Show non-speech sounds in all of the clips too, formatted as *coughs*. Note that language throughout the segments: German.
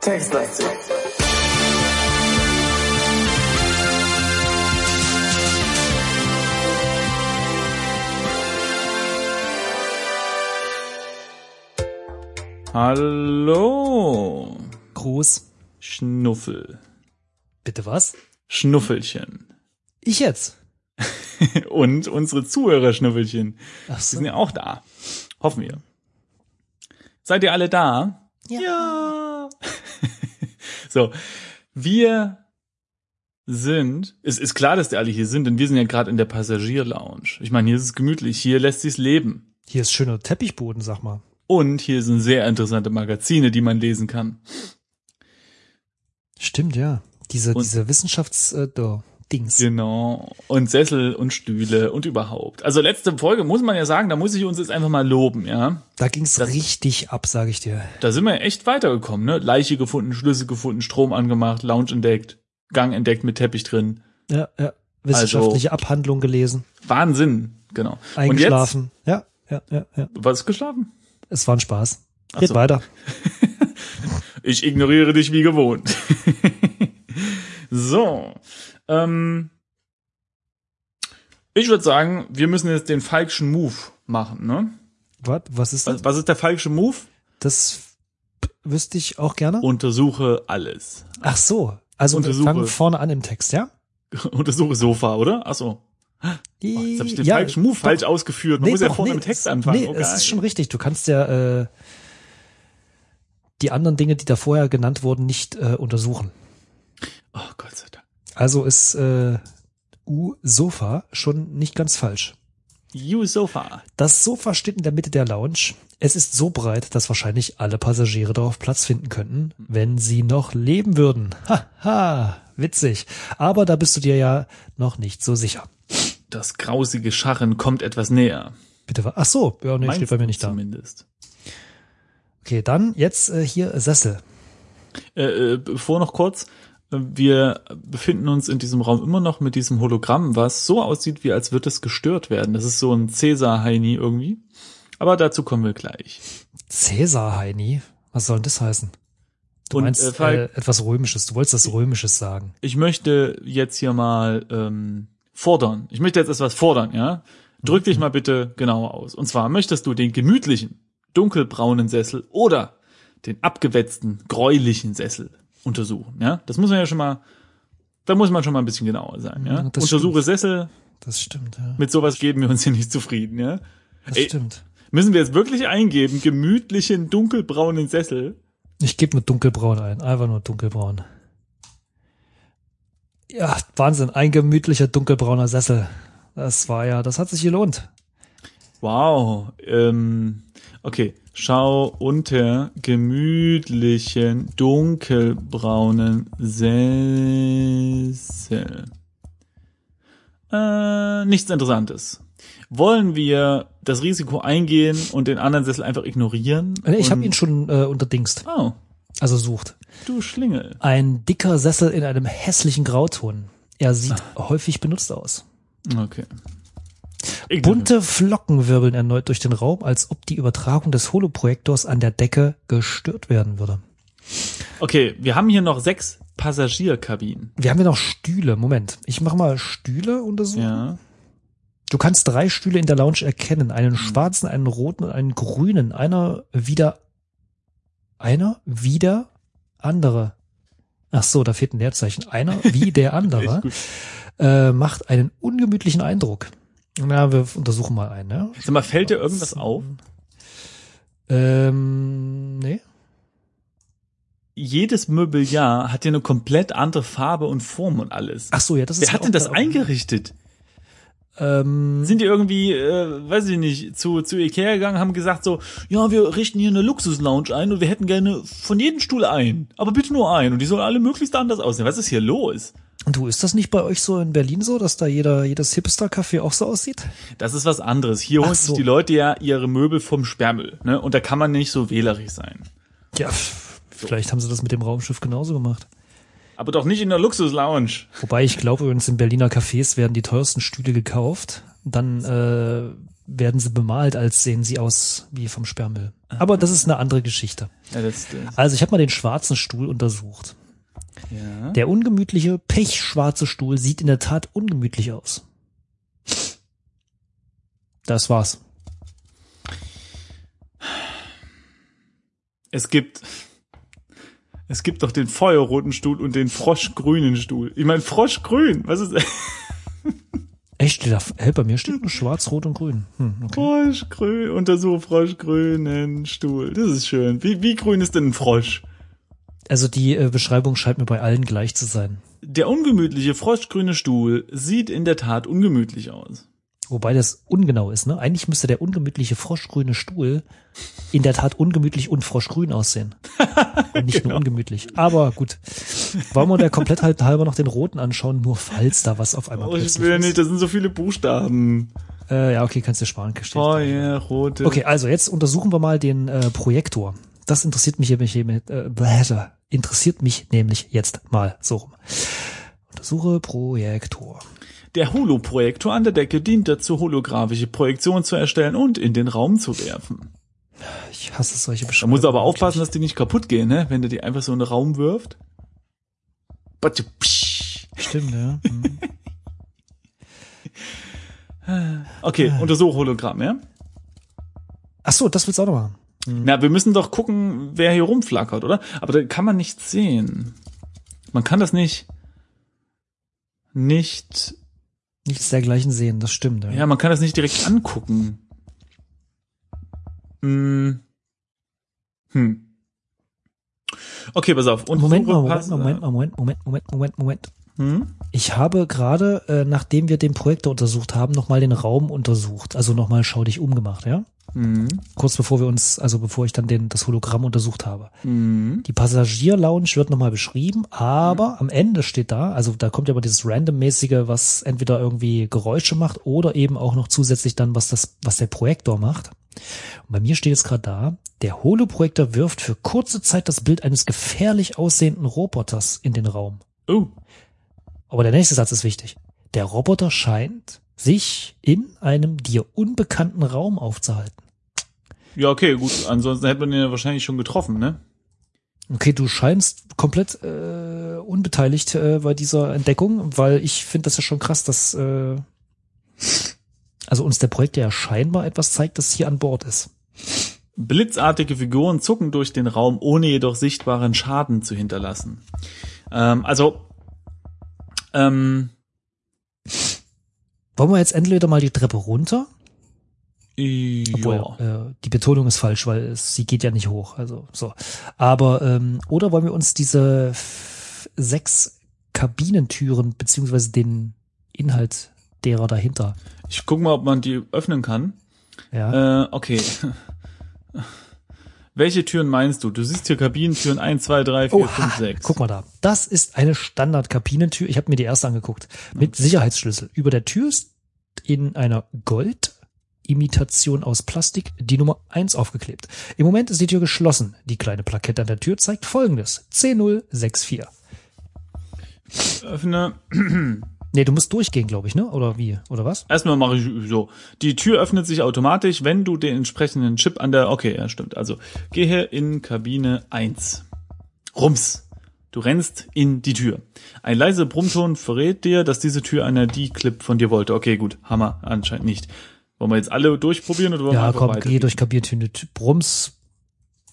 Textlastig. Hallo, Gruß. Schnuffel. Bitte was? Schnuffelchen. Ich jetzt? *laughs* Und unsere Zuhörer-Schnuffelchen. Ach Die so. sind ja auch da. Hoffen wir. Seid ihr alle da? Ja. Ja. *laughs* so, wir sind, es ist klar, dass die alle hier sind, denn wir sind ja gerade in der Passagier-Lounge. Ich meine, hier ist es gemütlich, hier lässt sich's leben. Hier ist schöner Teppichboden, sag mal. Und hier sind sehr interessante Magazine, die man lesen kann. Stimmt, ja. Diese, Und- diese Wissenschafts, äh, da, Dings. Genau. Und Sessel und Stühle und überhaupt. Also letzte Folge muss man ja sagen, da muss ich uns jetzt einfach mal loben, ja. Da ging's richtig ab, sag ich dir. Da sind wir echt weitergekommen, ne? Leiche gefunden, Schlüssel gefunden, Strom angemacht, Lounge entdeckt, Gang entdeckt mit Teppich drin. Ja, ja. Wissenschaftliche Abhandlung gelesen. Wahnsinn, genau. Eingeschlafen. Ja, ja, ja, ja. Was geschlafen? Es war ein Spaß. Ach Red so. weiter. *laughs* Ich ignoriere dich wie gewohnt. *laughs* so. Ähm, ich würde sagen, wir müssen jetzt den falschen Move machen, ne? Was, was ist das? Was, was ist der falsche Move? Das wüsste ich auch gerne. Untersuche alles. Ach so. Also wir Untersuche. fangen vorne an im Text, ja? *laughs* Untersuche Sofa, oder? Ach so. Oh, jetzt habe ich den Ja, falschen Move doch. falsch ausgeführt. Man muss ja doch, vorne nee, im Text anfangen. Nee, Oh, es ist schon richtig. Du kannst ja äh, die anderen Dinge, die da vorher genannt wurden, nicht äh, untersuchen. Oh Gott sei Dank. Also ist äh, U-Sofa schon nicht ganz falsch. You Sofa. Das Sofa steht in der Mitte der Lounge. Es ist so breit, dass wahrscheinlich alle Passagiere darauf Platz finden könnten, wenn sie noch leben würden. Haha, witzig. Aber da bist du dir ja noch nicht so sicher. Das grausige Scharren kommt etwas näher. Bitte, wa- ach so, ja, nee, Meinst steht bei mir nicht da. Zumindest. Okay, dann jetzt äh, hier Sessel. Äh, äh, bevor noch kurz. Wir befinden uns in diesem Raum immer noch mit diesem Hologramm, was so aussieht, wie als würde es gestört werden. Das ist so ein Cäsar-Heini irgendwie. Aber dazu kommen wir gleich. Cäsar Heini. Was soll denn das heißen? Du Und, meinst äh, äh, etwas Römisches. Du wolltest das Römisches sagen. Ich möchte jetzt hier mal ähm, fordern. Ich möchte jetzt etwas fordern, ja? Drück dich mal bitte genauer aus. Und zwar möchtest du den gemütlichen, dunkelbraunen Sessel oder den abgewetzten, gräulichen Sessel untersuchen, ja? Das muss man ja schon mal, da muss man schon mal ein bisschen genauer sein, ja? Das Untersuche stimmt. Sessel, Das stimmt, ja. mit sowas geben wir uns hier nicht zufrieden, ja? Das Ey. stimmt. Müssen wir jetzt wirklich eingeben, gemütlichen, dunkelbraunen Sessel? Ich gebe nur dunkelbraun ein. Einfach nur dunkelbraun. Ja, Wahnsinn. Ein gemütlicher dunkelbrauner Sessel. Das war ja, das hat sich gelohnt. Wow. Ähm, okay. Schau unter gemütlichen, dunkelbraunen Sessel. Äh, nichts Interessantes. Wollen wir das Risiko eingehen und den anderen Sessel einfach ignorieren? Ich habe ihn schon äh, unterdingst. Oh, Also sucht. du Schlingel. Ein dicker Sessel in einem hässlichen Grauton. Er sieht häufig benutzt aus. Okay. Bunte Flocken wirbeln erneut durch den Raum, als ob die Übertragung des Holoprojektors an der Decke gestört werden würde. Okay, wir haben hier noch sechs Passagierkabinen. Wir haben ja noch Stühle. Moment, ich mache mal Stühle untersuchen. Ja. Du kannst drei Stühle in der Lounge erkennen. Einen schwarzen, einen roten und einen grünen. Einer wieder, einer wieder andere. Ach so, da fehlt ein Leerzeichen. Einer wie der *laughs* andere äh, macht einen ungemütlichen Eindruck. Na, wir untersuchen mal einen, ja? Sag mal, fällt dir irgendwas auf? Ähm, nee. jedes Möbeljahr hat ja eine komplett andere Farbe und Form und alles. Ach so, ja, das ist Wer hat denn das eingerichtet? Ähm, Sind die irgendwie, äh, weiß ich nicht, zu, zu Ikea gegangen, haben gesagt so, ja, wir richten hier eine Luxus-Lounge ein und wir hätten gerne von jedem Stuhl ein. Aber bitte nur ein. Und die sollen alle möglichst anders aussehen. Was ist hier los? Du, ist das nicht bei euch so in Berlin so, dass da jeder, jedes Hipster-Café auch so aussieht? Das ist was anderes. Hier holen so. sich die Leute ja ihre Möbel vom Sperrmüll. Ne? Und da kann man nicht so wählerisch sein. Ja, vielleicht haben sie das mit dem Raumschiff genauso gemacht. Aber doch nicht in der Luxus-Lounge. Wobei ich glaube, übrigens in Berliner Cafés werden die teuersten Stühle gekauft. Dann äh, werden sie bemalt, als sehen sie aus wie vom Sperrmüll. Aber das ist eine andere Geschichte. Ja, das, das, Also ich habe mal den schwarzen Stuhl untersucht. Ja. Der ungemütliche, pechschwarze Stuhl sieht in der Tat ungemütlich aus. Das war's. Es gibt, es gibt doch den feuerroten Stuhl und den froschgrünen Stuhl. Ich meine, froschgrün, was ist, *laughs* Echt? Steht da, hey, bei mir steht nur schwarz, rot und grün. Hm, okay. Froschgrün, untersuche froschgrünen Stuhl. Das ist schön. Wie, wie grün ist denn ein Frosch? Also die äh, Beschreibung scheint mir bei allen gleich zu sein. Der ungemütliche froschgrüne Stuhl sieht in der Tat ungemütlich aus. Wobei das ungenau ist, ne? Eigentlich müsste der ungemütliche froschgrüne Stuhl in der Tat ungemütlich und froschgrün aussehen. *laughs* Und nicht nur ungemütlich. Aber gut. Wollen wir der Komplettheit halber noch den roten anschauen, nur falls da was auf einmal Oh, ich will ja nicht, das sind so viele Buchstaben. Äh, ja, okay, kannst du sparen. Steht da. Feuerrote. Okay, also jetzt untersuchen wir mal den äh, Projektor. Das interessiert mich nämlich äh, interessiert mich nämlich jetzt mal so rum. Untersuche Projektor. Der Holoprojektor an der Decke dient dazu, holographische Projektionen zu erstellen und in den Raum zu werfen. Ich hasse solche Da Beschreibungen. muss aber aufpassen, dass die nicht kaputt gehen, ne? wenn du die einfach so in den Raum wirft. Stimmt, ja. Hm. *laughs* Okay, untersuche Hologramm, ja? Ach so, das willst du auch noch machen. Na, wir müssen doch gucken, wer hier rumflackert, oder? Aber da kann man nichts sehen. Man kann das nicht, nicht, Nichts dergleichen sehen, das stimmt. Ja. ja, man kann das nicht direkt angucken. Hm. Hm. Okay, pass auf. Moment mal, Untersuche Moment mal, Moment mal, Moment, Moment, Moment, Moment, Moment. Hm? Ich habe gerade, äh, nachdem wir den Projektor untersucht haben, nochmal den Raum untersucht. Also nochmal schau dich umgemacht, ja? Hm. Kurz bevor wir uns, also bevor ich dann den, das Hologramm untersucht habe. Hm. Die Passagierlounge wird nochmal beschrieben, aber am Ende steht da, also da kommt ja immer dieses Random-mäßige, was entweder irgendwie Geräusche macht oder eben auch noch zusätzlich dann, was das, was der Projektor macht. Und bei mir steht jetzt gerade da, der Holoprojektor wirft für kurze Zeit das Bild eines gefährlich aussehenden Roboters in den Raum. Oh, Aber der nächste Satz ist wichtig. Der Roboter scheint sich in einem dir unbekannten Raum aufzuhalten. ja, okay, gut. Ansonsten hätte man ihn ja wahrscheinlich schon getroffen, ne? Okay, du scheinst komplett äh, unbeteiligt äh, bei dieser Entdeckung, weil ich finde das ja schon krass, dass äh, also uns der Projekt ja scheinbar etwas zeigt, das hier an Bord ist. Blitzartige Figuren zucken durch den Raum, ohne jedoch sichtbaren Schaden zu hinterlassen. Ähm, also, ähm, Wollen wir jetzt entweder mal die Treppe runter? Obwohl, ja. äh, die Betonung ist falsch, weil es, sie geht ja nicht hoch. Also so. Aber ähm, oder wollen wir uns diese sechs Kabinentüren beziehungsweise den Inhalt derer dahinter? Ich guck mal, ob man die öffnen kann. Ja. Äh, okay. Welche Türen meinst du? Du siehst hier Kabinentüren 1, 2, 3, 4, Oha, 5, 6. Guck mal da. Das ist eine Standard-Kabinentür. Ich habe mir die erste angeguckt. Mit Sicherheitsschlüssel. Über der Tür ist in einer Gold-Imitation aus Plastik die Nummer 1 aufgeklebt. Im Moment ist die Tür geschlossen. Die kleine Plakette an der Tür zeigt folgendes. C064. Öffne. Nee, du musst durchgehen, glaube ich, ne? Oder wie? Oder was? Erstmal mache ich so. Die Tür öffnet sich automatisch, wenn du den entsprechenden Chip an der. Okay, ja, stimmt. Also gehe in Kabine 1. Rums. Du rennst in die Tür. Ein leiser Brummton verrät dir, dass diese Tür einer D-Clip von dir wollte. Okay, gut. Hammer. Anscheinend nicht. Wollen wir jetzt alle durchprobieren oder wollen wir Ja, einfach komm, weiter? geh durch Kabinentür. Brums.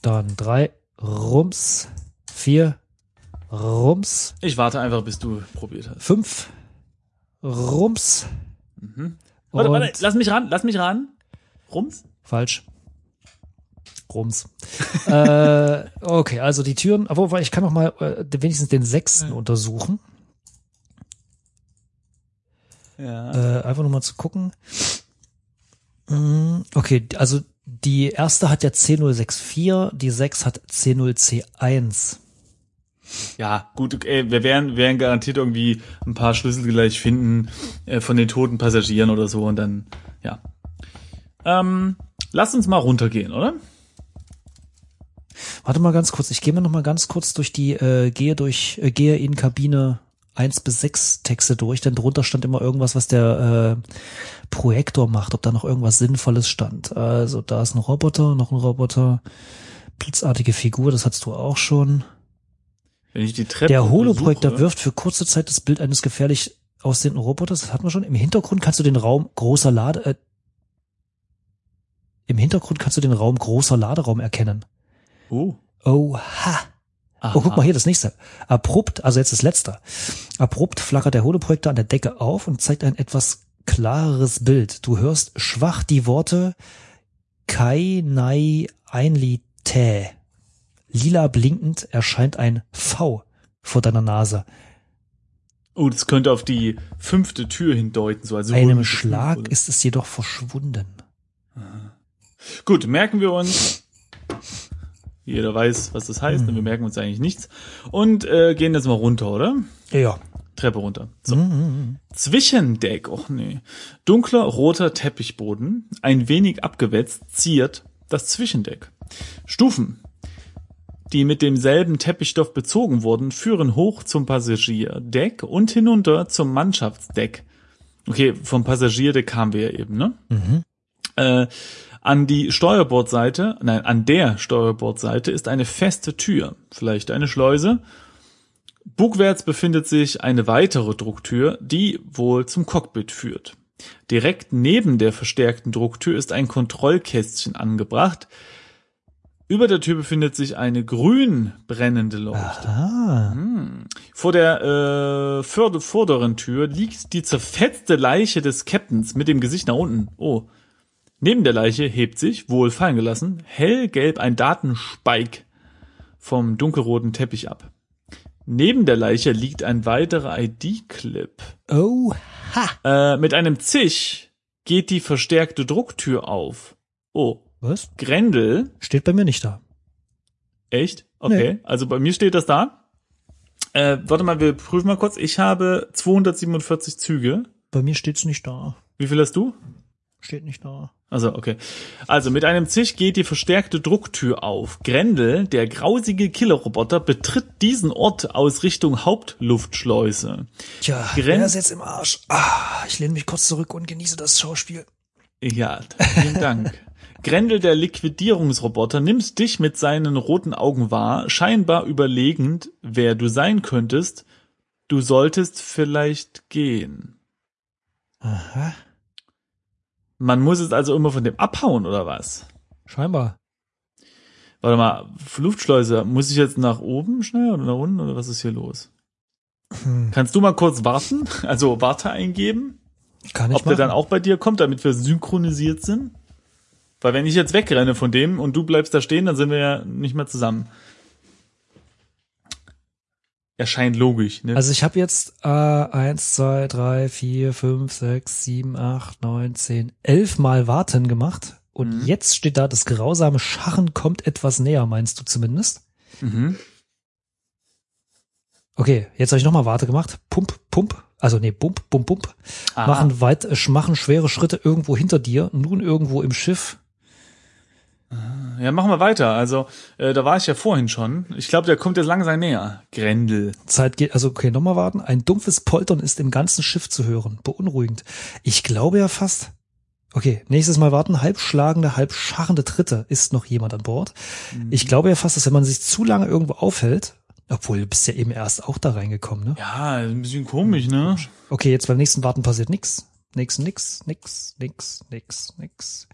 Dann drei. Rums. Vier. Rums. Ich warte einfach, bis du probiert hast. Fünf. Rums. Mhm. Warte, warte, lass mich ran, lass mich ran. Rums? Falsch. Rums. *laughs* äh, okay, also die Türen, obwohl ich kann noch mal äh, wenigstens den sechsten untersuchen. Ja. Äh, einfach nur mal zu gucken. Mm, Okay, also die erste hat ja C064, die 6 hat C0C1. Ja, gut, ey, wir werden, werden garantiert irgendwie ein paar Schlüssel gleich finden äh, von den toten Passagieren oder so und dann, ja. Ähm, lass uns mal runtergehen, oder? Warte mal ganz kurz, ich gehe mal noch mal ganz kurz durch die, äh, gehe durch, äh, gehe in Kabine eins bis sechs Texte durch, denn drunter stand immer irgendwas, was der äh, Projektor macht, ob da noch irgendwas Sinnvolles stand. Also da ist ein Roboter, noch ein Roboter, blitzartige Figur, das hattest du auch schon. Wenn ich die Treppe Der Holoprojektor wirft für kurze Zeit das Bild eines gefährlich aussehenden Roboters, das hatten wir schon. Im Hintergrund kannst du den Raum großer Lade, äh, im Hintergrund kannst du den Raum großer Laderaum erkennen. Oh. Oha. Aha. Oh, guck mal hier, das nächste. Abrupt, also jetzt das letzte. Abrupt flackert der Holoprojektor an der Decke auf und zeigt ein etwas klareres Bild. Du hörst schwach die Worte Kai Nai Einli Tä. Lila blinkend erscheint ein V vor deiner Nase. Oh, das könnte auf die fünfte Tür hindeuten, so als Einem Schlag Symbole. ist es jedoch verschwunden. Gut, merken wir uns. Jeder weiß, was das heißt, Hm. und wir merken uns eigentlich nichts. Und äh, gehen jetzt mal runter, oder? Ja. Treppe runter. So. Mhm. Zwischendeck, och nee. Dunkler roter Teppichboden, ein wenig abgewetzt, ziert das Zwischendeck. Stufen, die mit demselben Teppichstoff bezogen wurden, führen hoch zum Passagierdeck und hinunter zum Mannschaftsdeck. Okay, vom Passagierdeck kamen wir ja eben, ne? Mhm. Äh, an die Steuerbordseite, nein, an der Steuerbordseite ist eine feste Tür, vielleicht eine Schleuse. Bugwärts befindet sich eine weitere Drucktür, die wohl zum Cockpit führt. Direkt neben der verstärkten Drucktür ist ein Kontrollkästchen angebracht. Über der Tür befindet sich eine grün brennende Leuchte. Ah. Vor der äh, vorde- vorderen Tür liegt die zerfetzte Leiche des Captains mit dem Gesicht nach unten. Oh. Neben der Leiche hebt sich, wohl fallen gelassen, hellgelb ein Datenspike vom dunkelroten Teppich ab. Neben der Leiche liegt ein weiterer ID-Clip. Oha. Äh, mit einem Zisch geht die verstärkte Drucktür auf. Oh. Was? Grendel Steht bei mir nicht da. Echt? Okay. Also bei mir steht das da. Äh, warte mal, wir prüfen mal kurz. Ich habe 247 Züge. Bei mir steht's nicht da. Wie viel hast du? Steht nicht da. Also, okay. Also, mit einem Zisch geht die verstärkte Drucktür auf. Grendel, der grausige Killerroboter, betritt diesen Ort aus Richtung Hauptluftschleuse. Tja, Gren- wer ist jetzt im Arsch? Ah, ich lehne mich kurz zurück und genieße das Schauspiel. Ja, vielen Dank. *laughs* Grendel, der Liquidierungsroboter, nimmt dich mit seinen roten Augen wahr, scheinbar überlegend, wer du sein könntest. Du solltest vielleicht gehen. Aha. Man muss es also immer von dem abhauen, oder was? Scheinbar. Warte mal, Luftschleuse, muss ich jetzt nach oben schnell oder nach unten oder was ist hier los? Hm. Kannst du mal kurz warten? Also Warte eingeben, Kann ich ob der machen. dann auch bei dir kommt, damit wir synchronisiert sind? Weil wenn ich jetzt wegrenne von dem und du bleibst da stehen, dann sind wir ja nicht mehr zusammen. Erscheint logisch, ne? Also ich habe jetzt äh, eins, zwei, drei, vier, fünf, sechs, sieben, acht, neun, zehn, elf Mal Warten gemacht. Und Mhm. jetzt steht da, das grausame Scharren kommt etwas näher, meinst du zumindest? mhm. Okay, jetzt habe ich nochmal Warte gemacht. Pump, pump. Also nee, bump, bump, bump. Aha. Machen weit, äh, machen schwere Schritte irgendwo hinter dir, nun irgendwo im Schiff. Ja, machen wir weiter. Also, äh, da war ich ja vorhin schon. Ich glaube, der kommt jetzt langsam näher. Grendel. Zeit geht, also okay, nochmal warten. Ein dumpfes Poltern ist im ganzen Schiff zu hören. Beunruhigend. Ich glaube ja fast. Okay, nächstes Mal warten. Halb schlagende, halb scharrende Tritte. Ist noch jemand an Bord? Ich glaube ja fast, dass wenn man sich zu lange irgendwo aufhält, obwohl du bist ja eben erst auch da reingekommen, ne? Ja, ein bisschen komisch, ne? Okay, jetzt beim nächsten Warten passiert nix. Nix, nix, nix, nix, nix, nix.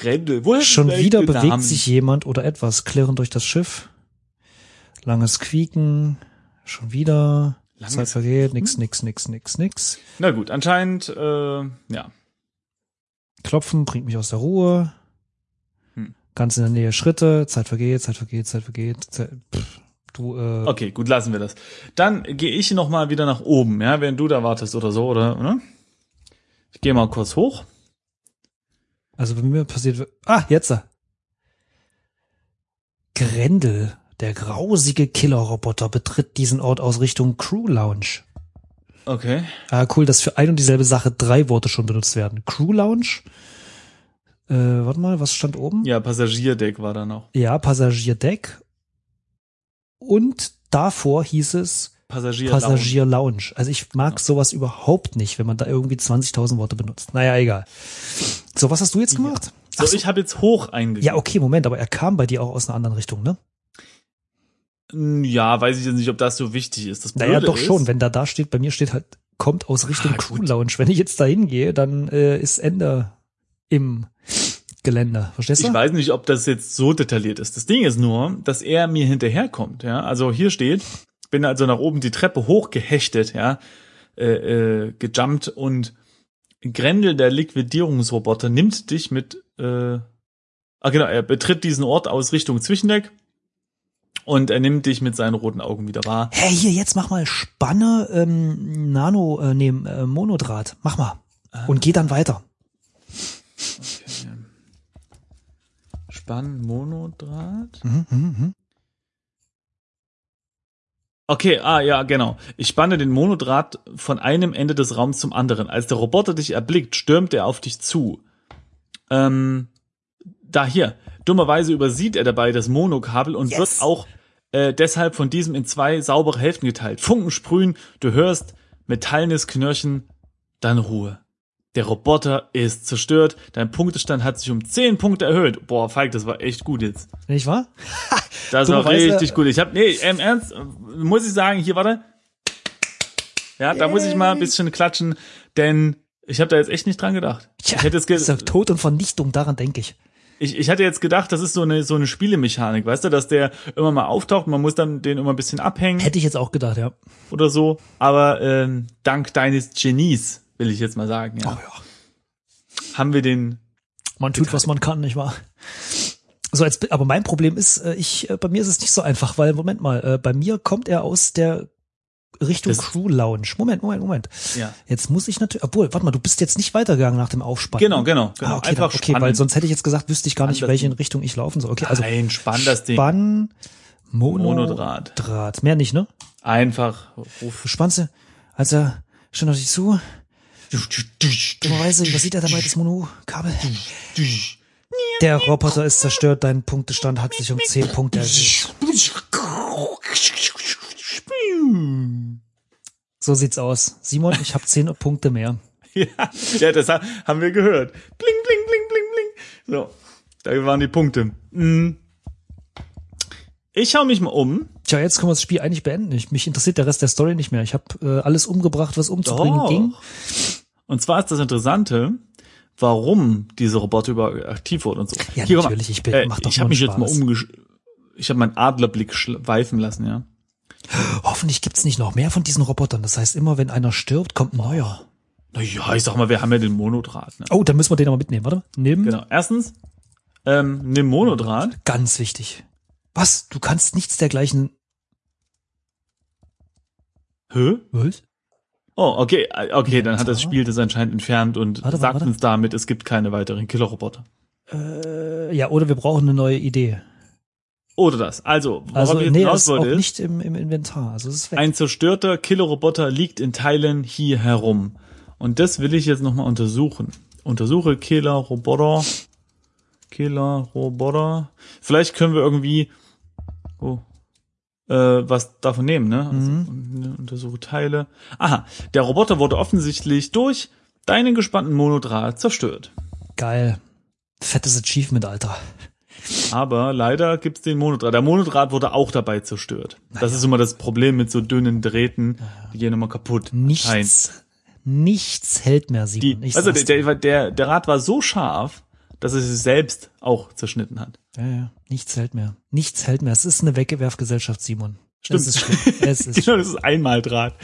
Grendel. Woher Schon wieder bewegt Namen? sich jemand oder etwas klirrend durch das Schiff. Langes Quieken. Schon wieder. Langes Zeit vergeht. Nix, nix, nix, nix, nix. Na gut, anscheinend, äh, ja. Klopfen bringt mich aus der Ruhe. Hm. Ganz in der Nähe Schritte. Zeit vergeht, Zeit vergeht, Zeit vergeht. Zeit, pff, du, äh, Okay, gut, lassen wir das. Dann gehe ich noch mal wieder nach oben, ja, während du da wartest oder so, oder? Ne? Ich gehe mal kurz hoch. Also bei mir passiert, ah, jetzt. Grendel, der grausige Killerroboter, betritt diesen Ort aus Richtung Crew Lounge. Okay. Ah, cool, dass für ein und dieselbe Sache drei Worte schon benutzt werden. Crew Lounge, Äh, warte mal, was stand oben? Ja, Passagierdeck war da noch. Ja, Passagierdeck. Und davor hieß es Passagier. Passagier Lounge. Also ich mag sowas überhaupt nicht, wenn man da irgendwie 20.000 Worte benutzt. Naja, egal. So, was hast du jetzt gemacht? So, Ach so. ich habe jetzt hoch eingegeben. Ja, okay, Moment, aber er kam bei dir auch aus einer anderen Richtung, ne? Ja, weiß ich jetzt nicht, ob das so wichtig ist. Das Naja, doch ist, schon. Wenn da da steht, bei mir steht halt, kommt aus Richtung Ah, Crew. Lounge. Wenn ich jetzt da hingehe, dann äh, ist Ende im Geländer. Verstehst du? Ich weiß nicht, ob das jetzt so detailliert ist. Das Ding ist nur, dass er mir hinterherkommt. Ja, also hier steht, bin also nach oben die Treppe hochgehechtet, ja, äh, äh, gejumpt und Grendel, der Liquidierungsroboter, nimmt dich mit, äh, ah genau, er betritt diesen Ort aus Richtung Zwischendeck und er nimmt dich mit seinen roten Augen wieder wahr. Hey, hier, jetzt mach mal Spanne, ähm, Nano, äh, nee, äh, Monodraht. Mach mal. Ah. Und geh dann weiter. Okay. Spann Monodraht. Mhm, mhm, mhm. Okay, ah ja, genau. Ich spanne den Monodraht von einem Ende des Raums zum anderen. Als der Roboter dich erblickt, stürmt er auf dich zu. Ähm, da hier. Dummerweise übersieht er dabei das Monokabel und Yes. wird auch äh, deshalb von diesem in zwei saubere Hälften geteilt. Funken sprühen, du hörst metallenes Knirschen, dann Ruhe. Der Roboter ist zerstört, dein Punktestand hat sich um 10 Punkte erhöht. Boah, Falk, das war echt gut jetzt. Nicht wahr? *laughs* Das war richtig gut. Ich habe nee, im Ernst, äh, muss ich sagen, hier warte. Ja, da muss ich mal ein bisschen klatschen, denn ich habe da jetzt echt nicht dran gedacht. Tja, ich hätte jetzt ge ist ja Tod und Vernichtung, daran denke ich. ich, ich hatte jetzt gedacht, das ist so eine so eine Spielemechanik, weißt du, dass der immer mal auftaucht, man muss dann den immer ein bisschen abhängen Hätte ich jetzt auch gedacht, ja. oder so, aber ähm, dank deines Genies, will ich jetzt mal sagen, ja, Oh ja. haben wir den Man tut, was man kann, nicht wahr? So, jetzt, aber mein Problem ist, äh, ich, äh, bei mir ist es nicht so einfach, weil, Moment mal, äh, bei mir kommt er aus der Richtung Das- Crew Lounge. Moment, Moment, Moment. ja. Jetzt muss ich natürlich, obwohl, warte mal, du bist jetzt nicht weitergegangen nach dem Aufspannen. Genau, genau, genau. Ah, okay, Einfach dann, okay, spannen. weil sonst hätte ich jetzt gesagt, wüsste ich gar nicht, welche. Richtung ich laufen soll. Okay, also Nein, spann das Ding. Spann, Mono, Monodraht. Draht. Mehr nicht, ne? Einfach ruf. Spannst, du, als er stand auf dich zu, dummerweise übersieht er dabei das Monokabel. Der Roboter ist zerstört, dein Punktestand hat sich um 10 Punkte erhöht. So sieht's aus. Simon, ich habe 10 Punkte mehr. Ja, ja, das ha- haben wir gehört. Bling, bling, bling, bling, bling. So, da waren die Punkte. Mm. Ich schau mich mal um. Tja, jetzt können wir das Spiel eigentlich beenden. Ich, mich interessiert der Rest der Story nicht mehr. Ich habe äh, alles umgebracht, was umzubringen Doch. ging. Und zwar ist das Interessante, warum diese Roboter überhaupt aktiv wurden und so. Ja, Hier, mal. natürlich, ich bin- äh, mach doch Ich habe mich einen jetzt mal Spaß. umgesch... Ich habe meinen Adlerblick schweifen lassen, ja. Hoffentlich gibt's nicht noch mehr von diesen Robotern. Das heißt, immer wenn einer stirbt, kommt ein neuer. Naja, ich sag mal, wir haben ja den Monodraht. Ne? Oh, dann müssen wir den aber mitnehmen. Warte. Nimm. Genau. Erstens, ähm, nimm Monodraht. Ganz wichtig. Was? Du kannst nichts dergleichen. Hä? Was? Oh, okay, äh, okay, dann hat das. Spiel das anscheinend entfernt und Warte, sagt warte. uns damit, es gibt keine weiteren Killerroboter. Äh, ja, oder wir brauchen eine neue Idee. Oder das. Also, worauf Also, ich nee, hinaus das ist auch wollte, nicht im, im Inventar. Also, ist weg. ein zerstörter Killerroboter liegt in Teilen hier herum. Und das will ich jetzt nochmal untersuchen. Untersuche Killerroboter. Killerroboter. Vielleicht können wir irgendwie oh, was davon nehmen, ne? Also, Mhm. Untersuche Teile. Aha, der Roboter wurde offensichtlich durch deinen gespannten Monodraht zerstört. Geil. Fettes Achievement, Alter. Aber leider gibt's den Monodraht. Der Monodraht wurde auch dabei zerstört. Das ist immer das Problem mit so dünnen Drähten. Die gehen immer kaputt. Nichts, Scheint. nichts hält mehr, Simon. Ich also der, der, der, der Rad war so scharf, dass es sich selbst auch zerschnitten hat. Ja, ja, nichts hält mehr. Nichts hält mehr. Es ist eine Weggewerfgesellschaft, Simon. Stimmt. Es ist schlimm. Es *laughs* ist Genau, das ist Einmaldraht.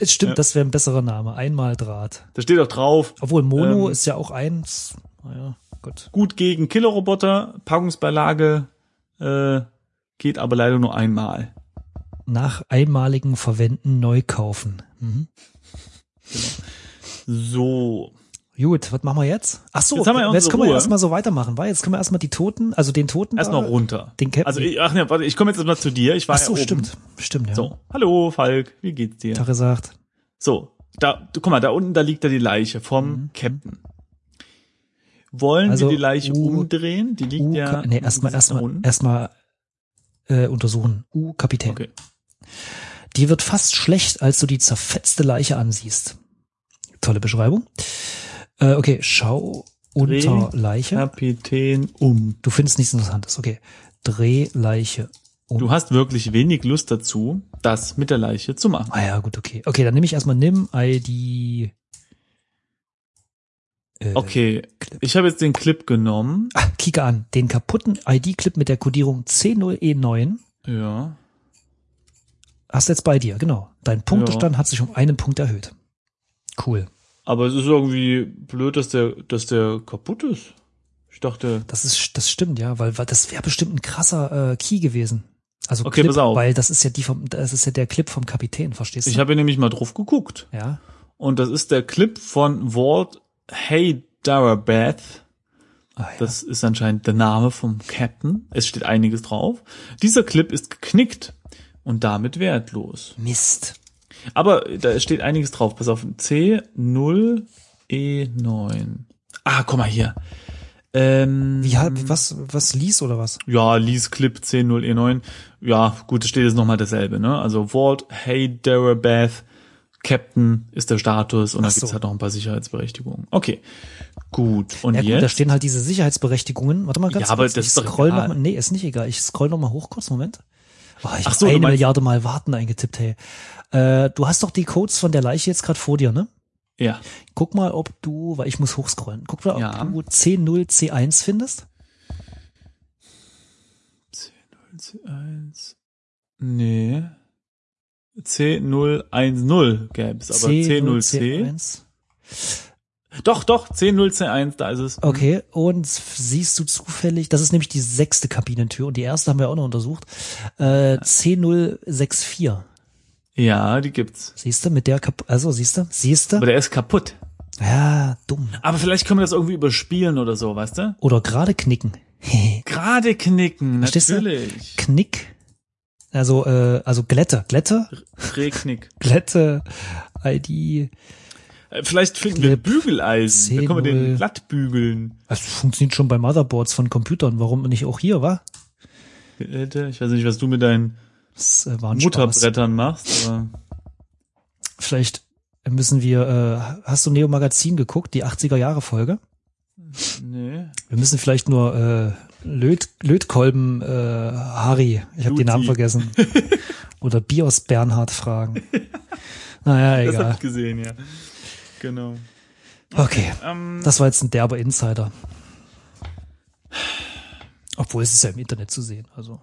Es stimmt, das wäre ein besserer Name. Einmal Draht. Da steht auch drauf, Obwohl Mono Ähm. ist ja auch eins. Naja, gut. gut gegen Killerroboter, Packungsbeilage äh, geht aber leider nur einmal. Nach einmaligen Verwenden neu kaufen. Mhm. So. Gut, was machen wir jetzt? Ach so, Jetzt haben wir ja jetzt können wir Ruhe. erstmal so weitermachen, weil jetzt können wir erstmal die Toten, also den Toten Erstmal da- runter. Den Captain. Also ich, ach ne, warte, ich komme jetzt erstmal zu dir. Ich war Ach so, ja oben. stimmt. Stimmt, ja. So, hallo Falk, wie geht's dir? Tag gesagt. So, da, du, guck mal, da unten, da liegt da die Leiche vom Mhm. Captain. wollen Also wir die Leiche U- umdrehen? Die liegt U, ja. nee, erstmal erstmal erstmal äh, untersuchen. U Kapitän. Okay. Die wird fast schlecht, als du die zerfetzte Leiche ansiehst. Tolle Beschreibung. Äh, okay, schau unter Dreh Leiche. Kapitän um. Du findest nichts Interessantes. Okay. Dreh Leiche um. Du hast wirklich wenig Lust dazu, das mit der Leiche zu machen. Ah ja, gut, okay. Okay, dann nehme ich erstmal nimm ID. Äh, Okay, Clip. ich habe jetzt den Clip genommen. Ah, klicke an. Den kaputten ID-Clip mit der Codierung C0E9 Ja. hast jetzt bei dir, genau. Dein Punktestand hat sich um einen Punkt erhöht. Cool. Aber es ist irgendwie blöd, dass der, dass der kaputt ist. Ich dachte, Das ist, das stimmt, ja, weil, weil das wäre bestimmt ein krasser äh, Key gewesen. Also Okay, Clip, pass auf. weil das ist ja die vom, das ist ja der Clip vom Kapitän, verstehst du? ich habe nämlich mal drauf geguckt. ja. Und das ist der Clip von Walt Haydarabad. Ah, ja. Das ist anscheinend der Name vom Captain. Es steht einiges drauf. Dieser Clip ist geknickt und damit wertlos. Mist. Aber da steht einiges drauf. Pass auf, C0E9. Ah, guck mal hier. Ähm, Wie halb, was, was lies oder was? Ja, Lease Clip C0E9. Ja, gut, es steht jetzt nochmal dasselbe, ne? Also Walt Haydarabad, Captain ist der Status und Ach dann so. gibt's halt noch ein paar Sicherheitsberechtigungen. Okay, gut. Und Ja gut, jetzt? da stehen halt diese Sicherheitsberechtigungen. Warte mal ganz Ja, aber kurz. das ich ist scroll egal. noch mal, nee, ist nicht egal. Ich scroll noch mal hoch kurz, Moment. Oh, ich Ach so, eine Milliarde Mal warten eingetippt, hey. Äh, du hast doch die Codes von der Leiche jetzt gerade vor dir, ne? ja, Guck mal, ob du, weil ich muss hochscrollen. Guck mal, ob Ja. du C0, C1 findest. C0C1. Nee. C010 gäb's, aber C0C. C1. Doch, doch, C0C1, da ist es. Okay, und siehst du zufällig, das ist nämlich die sechste Kabinentür und die erste haben wir auch noch untersucht, äh, C064. Ja, die gibt's. Siehst du, mit der, Kap also siehst du, siehst Aber du? der ist kaputt. Ja, dumm. Aber vielleicht können wir das irgendwie überspielen oder so, weißt du? Oder gerade knicken. *laughs* Gerade knicken, Verstehst du? natürlich. Knick. Also, äh, also Glätte, Glätte, Drehknick. *laughs* Glätte, ID. Äh, Vielleicht finden wir Clip Bügeleisen. Da können wir den C0. glatt bügeln. Das funktioniert schon bei Motherboards von Computern. Warum nicht auch hier, wa? Ich weiß nicht, was du mit deinen äh. Mutterbrettern machst, aber Vielleicht müssen wir, äh, hast du Neo Magazin geguckt, die 80er Jahre Folge? nee. Wir müssen vielleicht nur äh, Löt, Lötkolben äh, Harry, ich habe den Namen vergessen. *laughs* Oder Bios Bernhard fragen. *laughs* Naja, Das hab egal. ich gesehen, ja. Genau. Okay, Ähm, das war jetzt ein derber Insider. Obwohl es ist ja im Internet zu sehen. Also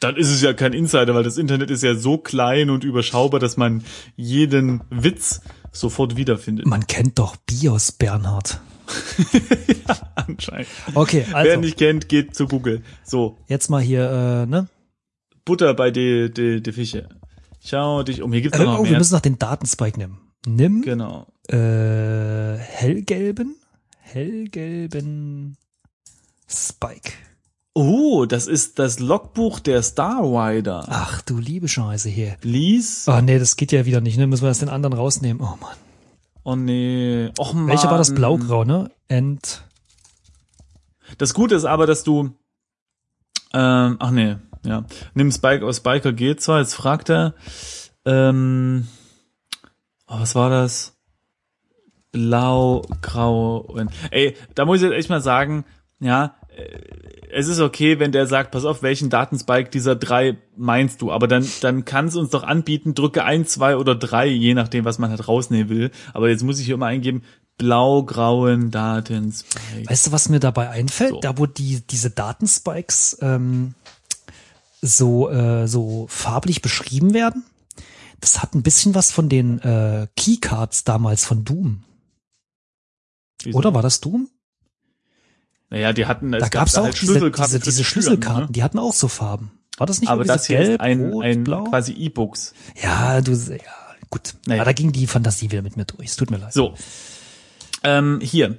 dann ist es ja kein Insider, weil das Internet ist ja so klein und überschaubar, dass man jeden Witz sofort wiederfindet. man kennt doch Bios Bernhard. *laughs* Anscheinend. Okay, Wer also nicht kennt, geht zu Google. So, jetzt mal hier, äh, ne? Butter bei de, de, de Fische. Schau dich um. Hier gibt's Äh, noch oh, wir mehr. müssen noch den Datenspike nehmen. Nimm Genau. äh, hellgelben, hellgelben Spike. Oh, das ist das Logbuch der Starrider. Ach du liebe Scheiße hier. Lies. Oh nee, das geht ja wieder nicht, ne? Müssen wir das den anderen rausnehmen. Oh Mann. Oh nee. Och Mann. Welcher war das Blaugrau, ne? End. Das Gute ist aber, dass du. Ähm, ach nee, ja. Nimm Spike aus Spiker geht zwar. Jetzt fragt er. Ähm, oh, was war das? Blau, grau. Ey, da muss ich jetzt echt mal sagen, ja, äh, es ist okay, wenn der sagt, pass auf, welchen Datenspike dieser drei meinst du, aber dann, dann kann es uns doch anbieten, drücke ein, zwei oder drei, je nachdem, was man halt rausnehmen will. Aber jetzt muss ich hier immer eingeben, blau-grauen Datenspike. Weißt du, was mir dabei einfällt? So. Da, wo die, diese Datenspikes ähm, so, äh, so farblich beschrieben werden, das hat ein bisschen was von den äh, Keycards damals von Doom. Wieso? Oder war das Doom? Naja, die hatten, es Da gab's da auch halt diese, Schlüsselkarten diese, diese die Türen, Schlüsselkarten, Ne? die hatten auch so Farben. War das nicht Aber das so hier gelb, ist ein, rot, ein blau? quasi E-Books. Ja, du, ja, gut. Naja. Aber da ging die Fantasie wieder mit mir durch. Es tut mir leid. So. Ähm, hier.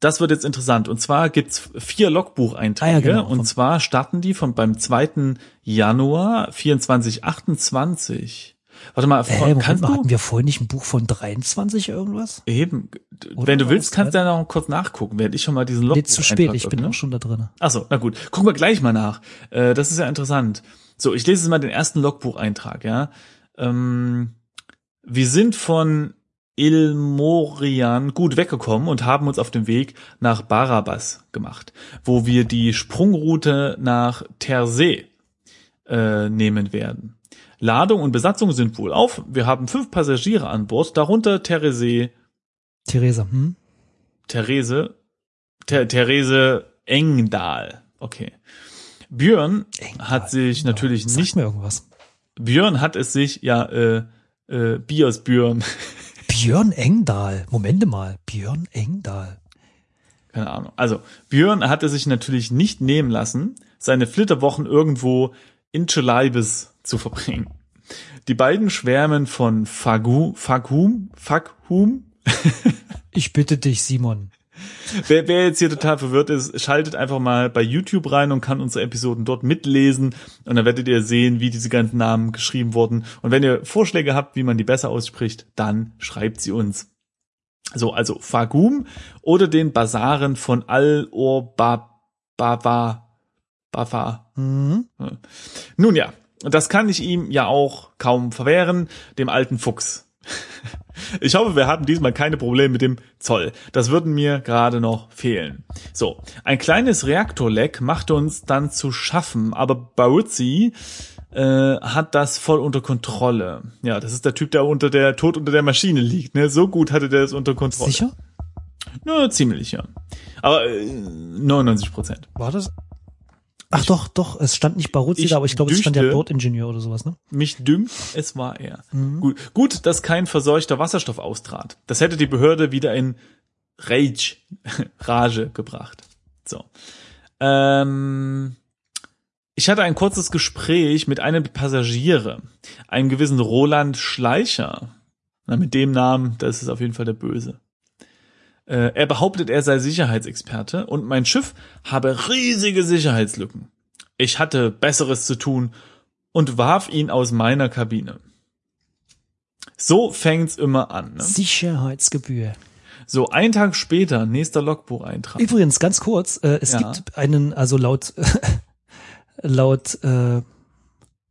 Das wird jetzt interessant. Und zwar gibt's vier Logbucheinträge. Ah ja, genau. Und zwar starten die von beim 2. Januar 2428. Warte mal, Äh, Moment kannst mal, du hatten wir vorhin nicht ein Buch von 23 irgendwas? eben, Oder wenn du willst, kannst du ja noch kurz nachgucken, während ich schon mal diesen Logbuch Nee, zu spät, ich bin auch schon da drin. Achso, na gut. Gucken wir gleich mal nach. Äh, das ist ja interessant. So, ich lese jetzt mal den ersten Logbucheintrag, ja. Ähm, wir sind von Ilmorian gut weggekommen und haben uns auf den Weg nach Barabas gemacht, wo wir die Sprungroute nach Tersee äh, nehmen werden. Ladung und Besatzung sind wohl auf. Wir haben fünf Passagiere an Bord, darunter Therese, Theresa, hm? Therese, Ther Therese Engdahl. Okay. Björn Engdahl, hat sich natürlich Sag nicht, mir irgendwas. Björn hat es sich, ja, äh, äh, Bios Björn, *laughs* Björn Engdahl. Momente mal. Björn Engdahl. keine Ahnung. Also, Björn hat es sich natürlich nicht nehmen lassen, seine Flitterwochen irgendwo in Chelibes zu verbringen. Die beiden schwärmen von Fagu, Faghum, Faghum. *laughs* Ich bitte dich, Simon. Wer, wer jetzt hier total verwirrt ist, schaltet einfach mal bei YouTube rein und kann unsere Episoden dort mitlesen und dann werdet ihr sehen, wie diese ganzen Namen geschrieben wurden. Und wenn ihr Vorschläge habt, wie man die besser ausspricht, dann schreibt sie uns. So, also Fagum oder den Basaren von Al-Or-Bava. Bava. Mhm. Nun ja, das kann ich ihm ja auch kaum verwehren, dem alten Fuchs. *laughs* Ich hoffe, wir haben diesmal keine Probleme mit dem Zoll. Das würden mir gerade noch fehlen. So, ein kleines Reaktorleck macht uns dann zu schaffen, aber Baruzzi äh, hat das voll unter Kontrolle. Ja, das ist der Typ, der unter der tot unter der Maschine liegt. Ne? So gut hatte der es unter Kontrolle. Sicher? Na, ziemlich, ja. Aber äh, 99 Prozent. War das? Ach doch, doch, es stand nicht Baruzzi da, aber ich glaube, es stand ja düchte- Bordingenieur oder sowas, ne? Mich dünkt, es war er. Gut, gut, dass kein verseuchter Wasserstoff austrat. Das hätte die Behörde wieder in Rage, *laughs* Rage gebracht. So. Ähm, ich hatte ein kurzes Gespräch mit einem Passagiere, einem gewissen Roland Schleicher. Na, mit dem Namen, das ist auf jeden Fall der Böse. Äh, er behauptet, er sei Sicherheitsexperte und mein Schiff habe riesige Sicherheitslücken. Ich hatte Besseres zu tun und warf ihn aus meiner Kabine. So fängt's immer an. Ne? Sicherheitsgebühr. So, ein Tag später, nächster Logbucheintrag. Übrigens, ganz kurz, äh, es Ja. gibt einen, also laut, *laughs* laut äh,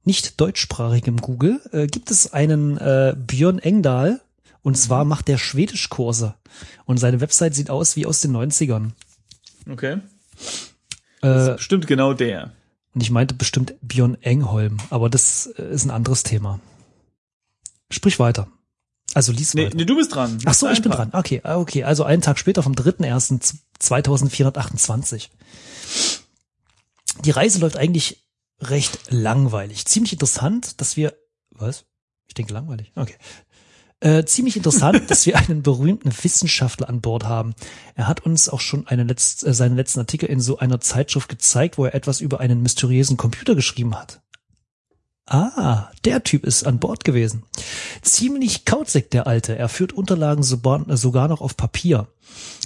nicht deutschsprachigem Google, äh, gibt es einen äh, Björn Engdahl und zwar macht der Schwedischkurse und seine Website sieht aus wie aus den 90ern. Okay. Äh, Bestimmt genau der. und ich meinte bestimmt Björn Engholm, aber das äh, ist ein anderes Thema. Sprich weiter. Also lies Nee, weiter. nee, du bist dran. Ach so, ich bin dran. Okay, ah, okay. Also einen Tag später vom 3.1.2428. Die Reise läuft eigentlich recht langweilig. Ziemlich interessant, dass wir, was? Ich denke langweilig. Okay. Äh, ziemlich interessant, *laughs* dass wir einen berühmten Wissenschaftler an Bord haben. Er hat uns auch schon eine letzt, äh, seinen letzten Artikel in so einer Zeitschrift gezeigt, wo er etwas über einen mysteriösen Computer geschrieben hat. Ah, der Typ ist an Bord gewesen. Ziemlich kauzig, der Alte. Er führt Unterlagen sogar sogar noch auf Papier.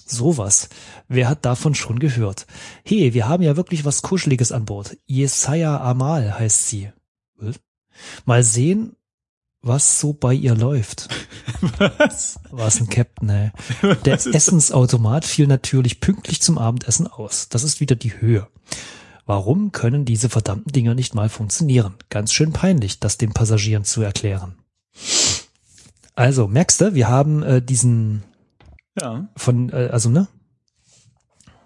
Sowas. Wer hat davon schon gehört? Hey, wir haben ja wirklich was Kuscheliges an Bord. Jesaja Amal heißt sie. Mal sehen, was so bei ihr läuft. Was? Was ein Captain, ey. Der Essensautomat fiel natürlich pünktlich zum Abendessen aus. Das ist wieder die Höhe. Warum können diese verdammten Dinger nicht mal funktionieren? Ganz schön peinlich, das den Passagieren zu erklären. Also, merkst du, wir haben äh, diesen Ja, von, äh, also ne,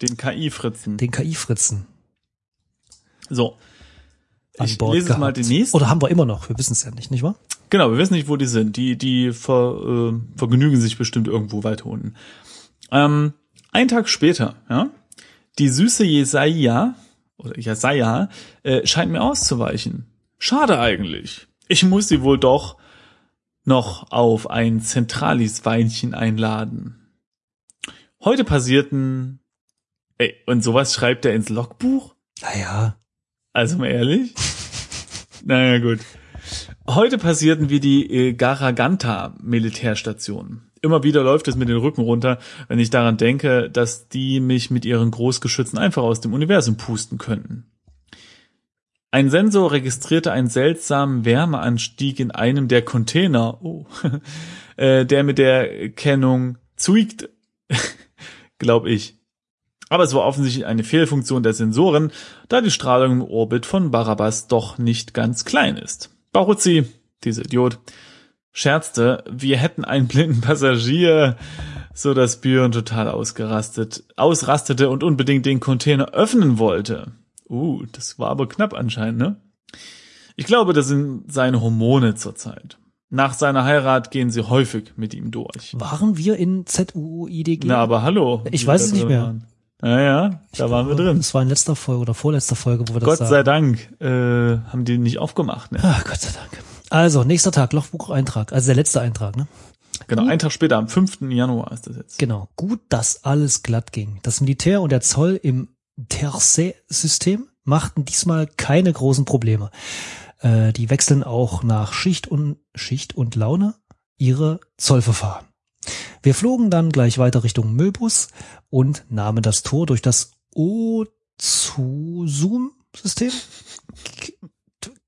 den KI-Fritzen. den KI-Fritzen So. an Ich Bord lese gehabt. mal den nächsten. Oder haben wir immer noch? Wir wissen es ja nicht, nicht wahr? Genau, wir wissen nicht, wo die sind. Die, die ver, äh, vergnügen sich bestimmt irgendwo weiter unten. Ähm, ein Tag später, ja, die süße Jesaja, oder Jesaja, äh, scheint mir auszuweichen. Schade eigentlich. Ich muss sie wohl doch noch auf ein Zentralis-Weinchen einladen. Heute passierten, ey, und sowas schreibt er ins Logbuch? Naja, Also mal ehrlich? *laughs* naja, gut. Heute passierten wir die äh, Garaganta Militärstation. Immer wieder läuft es mir den Rücken runter, wenn ich daran denke, dass die mich mit ihren Großgeschützen einfach aus dem Universum pusten könnten. Ein Sensor registrierte einen seltsamen Wärmeanstieg in einem der Container, oh, *laughs* äh, der mit der Kennung tweaked, *laughs* glaube ich. Aber es war offensichtlich eine Fehlfunktion der Sensoren, da die Strahlung im Orbit von Barabbas doch nicht ganz klein ist. Baruzzi, dieser Idiot, scherzte, wir hätten einen blinden Passagier, so dass Björn total ausgerastet, ausrastete und unbedingt den Container öffnen wollte. Uh, das war aber knapp anscheinend, ne? Ich glaube, das sind seine Hormone zurzeit. Nach seiner Heirat gehen sie häufig mit ihm durch. Waren wir in ZUUIDG? Na, aber hallo. Ich weiß es nicht mehr. Waren. Ja, ja, da waren wir drin. Das war in letzter Folge oder vorletzter Folge, wo wir Gott das sei Dank äh, haben die nicht aufgemacht. Ne? Ah, Gott sei Dank. Also, nächster Tag, Lochbucheintrag. Also der letzte Eintrag, ne? Genau, einen Tag später, am 5. Januar ist das jetzt. Genau. Gut, dass alles glatt ging. Das Militär und der Zoll im Tercet-System machten diesmal keine großen Probleme. Äh, die wechseln auch nach Schicht und Schicht und Laune ihre Zollverfahren. Wir flogen dann gleich weiter Richtung Möbus und nahmen das Tor durch das Ozusum-System.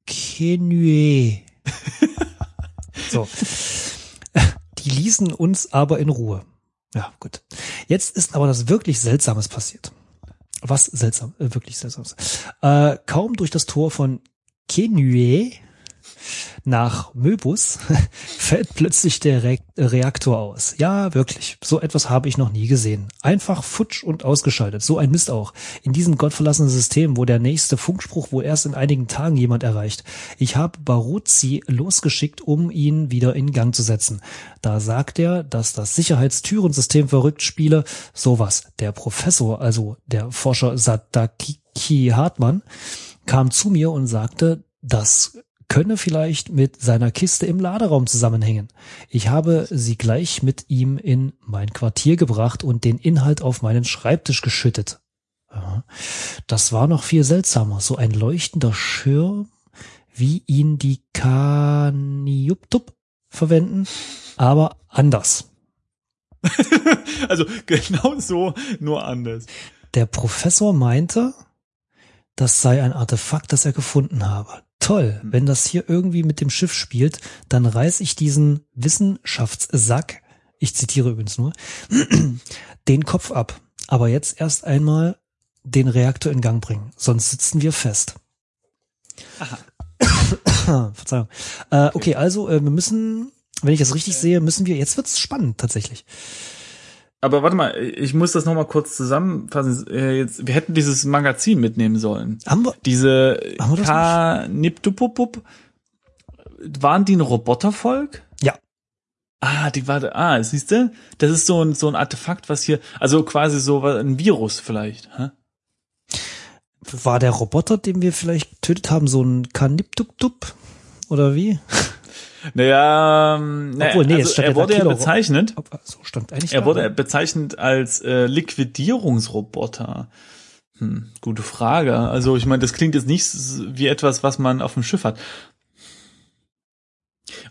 Kenue. So. Die ließen uns aber in Ruhe. Ja, gut. Jetzt ist aber das wirklich Seltsames passiert. Was seltsam, äh, wirklich seltsames. Äh, kaum durch das Tor von Kenue nach Möbus *laughs* fällt plötzlich der Re Reaktor aus. Ja, wirklich. So etwas habe ich noch nie gesehen. Einfach futsch und ausgeschaltet. So ein Mist auch. In diesem gottverlassenen System, wo der nächste Funkspruch wohl erst in einigen Tagen jemand erreicht. Ich habe Baruzzi losgeschickt, um ihn wieder in Gang zu setzen. Da sagt er, dass das Sicherheitstürensystem verrückt spiele. Sowas. Der Professor, also der Forscher Sadaki Hartmann, kam zu mir und sagte, das könne vielleicht mit seiner Kiste im Laderaum zusammenhängen. Ich habe sie gleich mit ihm in mein Quartier gebracht und den Inhalt auf meinen Schreibtisch geschüttet. Das war noch viel seltsamer. So ein leuchtender Schirm, wie ihn die Kaniuptup verwenden, aber anders. *laughs* Also genau so, nur anders. Der Professor meinte, das sei ein Artefakt, das er gefunden habe. Toll, wenn das hier irgendwie mit dem Schiff spielt, dann reiß ich diesen Wissenschaftssack, ich zitiere übrigens nur, *clears throat* den Kopf ab. Aber jetzt erst einmal den Reaktor in Gang bringen, sonst sitzen wir fest. *coughs* Verzeihung. Äh, okay, also äh, wir müssen, wenn ich das richtig sehe, müssen wir, jetzt wird's spannend tatsächlich. Aber warte mal, ich muss das nochmal kurz zusammenfassen. Äh, Jetzt, wir hätten dieses Magazin mitnehmen sollen. Haben wir, Diese Haben wir das K-Niptupupup, waren die ein Robotervolk? Ja. Ah, die war, ah, siehst du? Das ist so ein, so ein Artefakt, was hier, also quasi so ein Virus vielleicht. Hä? war der Roboter, den wir vielleicht getötet haben, so ein Kaniptuptup? Oder wie? Naja, ähm, naja, Obwohl, nee, es also er ja wurde ja bezeichnet, Ob- So stand eigentlich er wurde ne? bezeichnet als äh, Liquidierungsroboter. Hm, gute Frage. Also ich meine, das klingt jetzt nicht wie etwas, was man auf dem Schiff hat.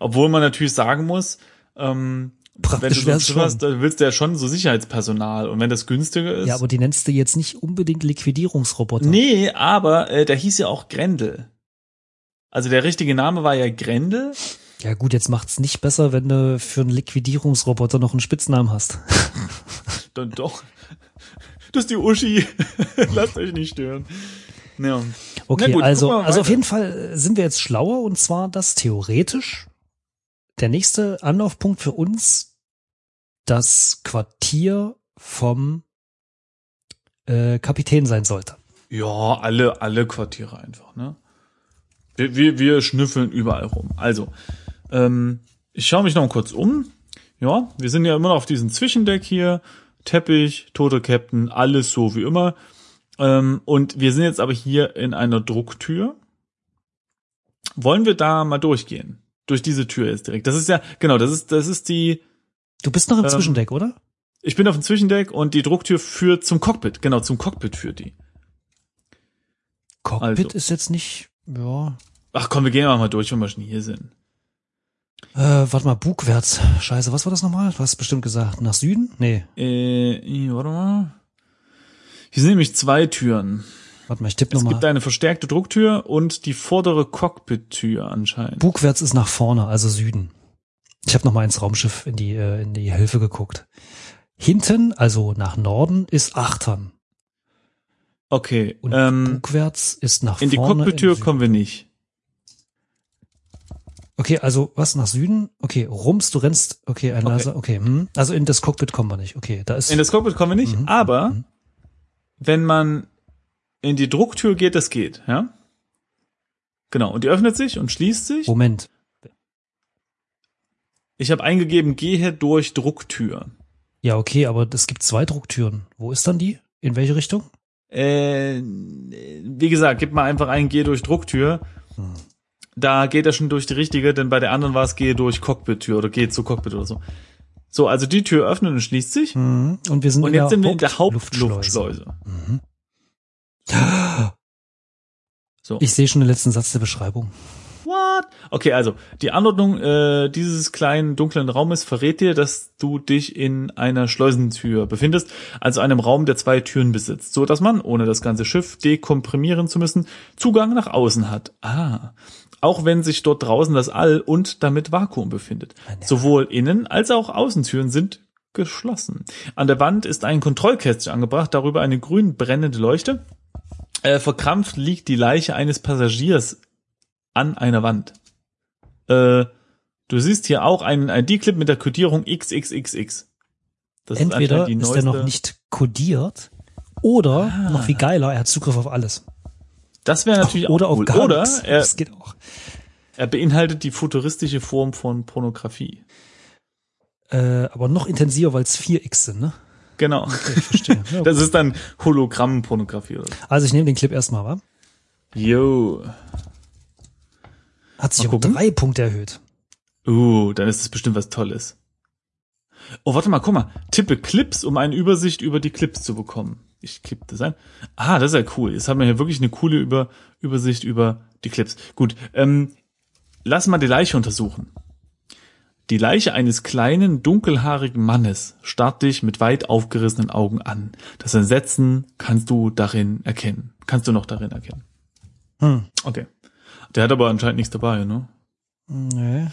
Obwohl man natürlich sagen muss, ähm, wenn du Praktisch so hast, dann willst du ja schon so Sicherheitspersonal. Und wenn das günstiger ist. Ja, aber die nennst du jetzt nicht unbedingt Liquidierungsroboter. nee, aber äh, der hieß ja auch Grendel. Also der richtige Name war ja Grendel. Ja gut, jetzt macht's nicht besser, wenn du für einen Liquidierungsroboter noch einen Spitznamen hast. *laughs* Dann doch. Das ist die Uschi. *laughs* Lasst euch nicht stören. Ja. Okay, gut, also, also auf jeden Fall sind wir jetzt schlauer und zwar, dass theoretisch der nächste Anlaufpunkt für uns das Quartier vom äh, Kapitän sein sollte. Ja, alle, alle Quartiere einfach, ne? Wir, wir, wir schnüffeln überall rum. Also, ähm, ich schaue mich noch kurz um. Ja, wir sind ja immer noch auf diesem Zwischendeck hier. Teppich, toter Captain, alles so wie immer. Ähm, und wir sind jetzt aber hier in einer Drucktür. Wollen wir da mal durchgehen? Durch diese Tür jetzt direkt. Das ist ja, genau, das ist, das ist die, Du bist noch im Ähm, Zwischendeck, oder? ich bin auf dem Zwischendeck und die Drucktür führt zum Cockpit. Genau, zum Cockpit führt die. Cockpit also. ist jetzt nicht, ja. Ach komm, wir gehen mal durch, wenn wir schon hier sind. Äh, warte mal, bugwärts. Scheiße, was war das nochmal? Du hast bestimmt gesagt, nach Süden? Nee. Äh, warte mal. Hier sind nämlich zwei Türen. Warte mal, ich tippe Es gibt nochmal. eine verstärkte Drucktür und die vordere Cockpit-Tür anscheinend. Bugwärts ist nach vorne, also Süden. Ich habe nochmal ins Raumschiff in die, äh, in die Hilfe geguckt. Hinten, also nach Norden, ist Achtern. Okay, Und ähm, Bugwärts ist nach in die vorne. Cockpit-Tür Süden. kommen wir nicht. Okay, also was nach Süden? Okay, Rums, du rennst. Okay, ein Okay. Laser. Okay, hm. also in das Cockpit kommen wir nicht. Okay, da ist. In das Cockpit kommen wir nicht, Mhm, aber mhm. wenn man in die Drucktür geht, das geht, ja? Genau, und die öffnet sich und schließt sich. Moment. Ich habe eingegeben, gehe durch Drucktür. Ja, okay, aber es gibt zwei Drucktüren. Wo ist dann die? In welche Richtung? Äh, wie gesagt, gib mal einfach ein, gehe durch Drucktür. Hm. Da geht er schon durch die richtige, denn bei der anderen war es, gehe durch Cockpit-Tür oder gehe zu Cockpit oder so. So, also die Tür öffnet und schließt sich. Mhm. Und wir sind Und in jetzt der sind wir in der Hauptluftschleuse. Hauptluftschleuse. Mhm. So. Ich sehe schon den letzten Satz der Beschreibung. What? Okay, also die Anordnung äh, dieses kleinen dunklen Raumes verrät dir, dass du dich in einer Schleusentür befindest, also einem Raum, der zwei Türen besitzt, so dass man, ohne das ganze Schiff dekomprimieren zu müssen, Zugang nach außen hat. Ah. Auch wenn sich dort draußen das All und damit Vakuum befindet. Sowohl Innen- als auch Außentüren sind geschlossen. An der Wand ist ein Kontrollkästchen angebracht, darüber eine grün brennende Leuchte. Äh, verkrampft liegt die Leiche eines Passagiers an einer Wand. Äh, du siehst hier auch einen ID-Clip mit der Codierung XXXX. Das ist Entweder die ist er noch nicht kodiert oder Ah. noch viel geiler, er hat Zugriff auf alles. Das wäre natürlich oder auch cool. gar Oder nichts. er, Das geht auch. er beinhaltet die futuristische Form von Pornografie. Äh, aber noch intensiver, weil es 4x sind, ne? Genau. Okay, ich verstehe. *laughs* Ja, Das ist dann Hologramm-Pornografie. oder so. also ich nehme den Clip erstmal, wa? Yo. Hat sich Mal um gucken. drei Punkte erhöht. Uh, dann ist es bestimmt was Tolles. Oh, warte mal, guck mal. Tippe Clips, um eine Übersicht über die Clips zu bekommen. Ich klipp das ein. Ah, das ist ja cool. Jetzt haben wir hier wirklich eine coole über Übersicht über die Clips. Gut, ähm, lass mal die Leiche untersuchen. Die Leiche eines kleinen, dunkelhaarigen Mannes starrt dich mit weit aufgerissenen Augen an. Das Entsetzen kannst du darin erkennen. Kannst du noch darin erkennen. Hm. Okay. Der hat aber anscheinend nichts dabei, ne? Nee.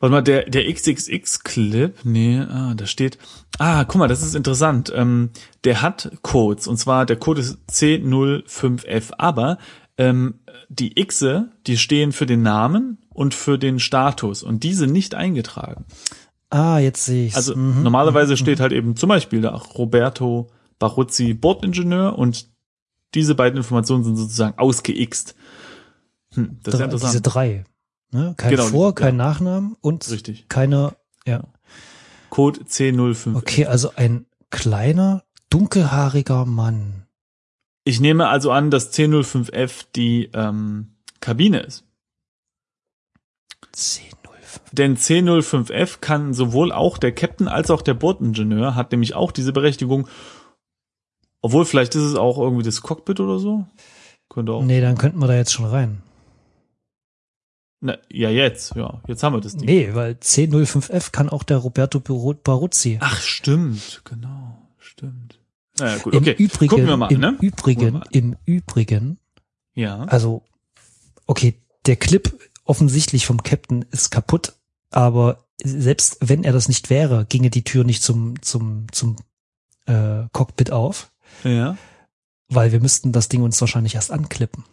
Warte mal, der, der XXX-Clip, nee, ah, da steht, ah, guck mal, das ist interessant, ähm, der hat Codes, und zwar der Code ist C05F, aber ähm, die Xe, die stehen für den Namen und für den Status und diese nicht eingetragen. Ah, jetzt sehe ich's. Also Mhm. normalerweise steht halt eben zum Beispiel da Roberto Baruzzi Bordingenieur und diese beiden Informationen sind sozusagen ausgeixt. Hm, das ist ja interessant. diese drei. Ne? Kein Genau, Vor-, kein ja. Nachnamen und Richtig. keine, ja. Code C05. Okay, also ein kleiner, dunkelhaariger Mann. Ich nehme also an, dass C05F die ähm, Kabine ist. C05. Denn C05F kann sowohl auch der Captain als auch der Bordingenieur hat nämlich auch diese Berechtigung. Obwohl, vielleicht ist es auch irgendwie das Cockpit oder so. Könnte auch. Nee, dann könnten wir da jetzt schon rein. Na, ja, jetzt, ja. Jetzt haben wir das Ding. Nee, weil C05F kann auch der Roberto Bar- Baruzzi. Ach, stimmt, genau. Stimmt. Naja, gut, okay. Im Übrigen, Gucken wir mal, im ne? Übrigen, mal. im Übrigen, Ja. also, okay, der Clip offensichtlich vom Captain ist kaputt, aber selbst wenn er das nicht wäre, ginge die Tür nicht zum, zum, zum äh, Cockpit auf, Ja. weil wir müssten das Ding uns wahrscheinlich erst anklippen.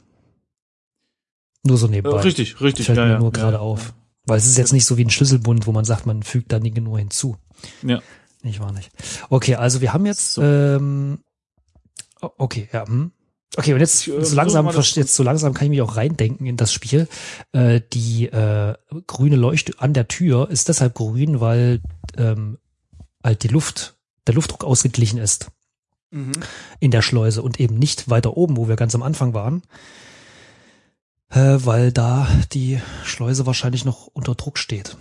Nur so nebenbei. richtig, richtig. Fällt ja, mir ja, nur gerade ja. auf. Weil es ist jetzt nicht so wie ein Schlüsselbund, wo man sagt, man fügt da Dinge nur hinzu. Ja. Nicht wahr nicht. Okay, also wir haben jetzt, So. ähm, okay, ja, hm. Okay, und jetzt Ich, äh, so langsam, jetzt so langsam kann ich mich auch reindenken in das Spiel. Äh, die äh, grüne Leuchte an der Tür ist deshalb grün, weil ähm, halt die Luft, der Luftdruck ausgeglichen ist Mhm. in der Schleuse und eben nicht weiter oben, wo wir ganz am Anfang waren, äh, weil da die Schleuse wahrscheinlich noch unter Druck steht.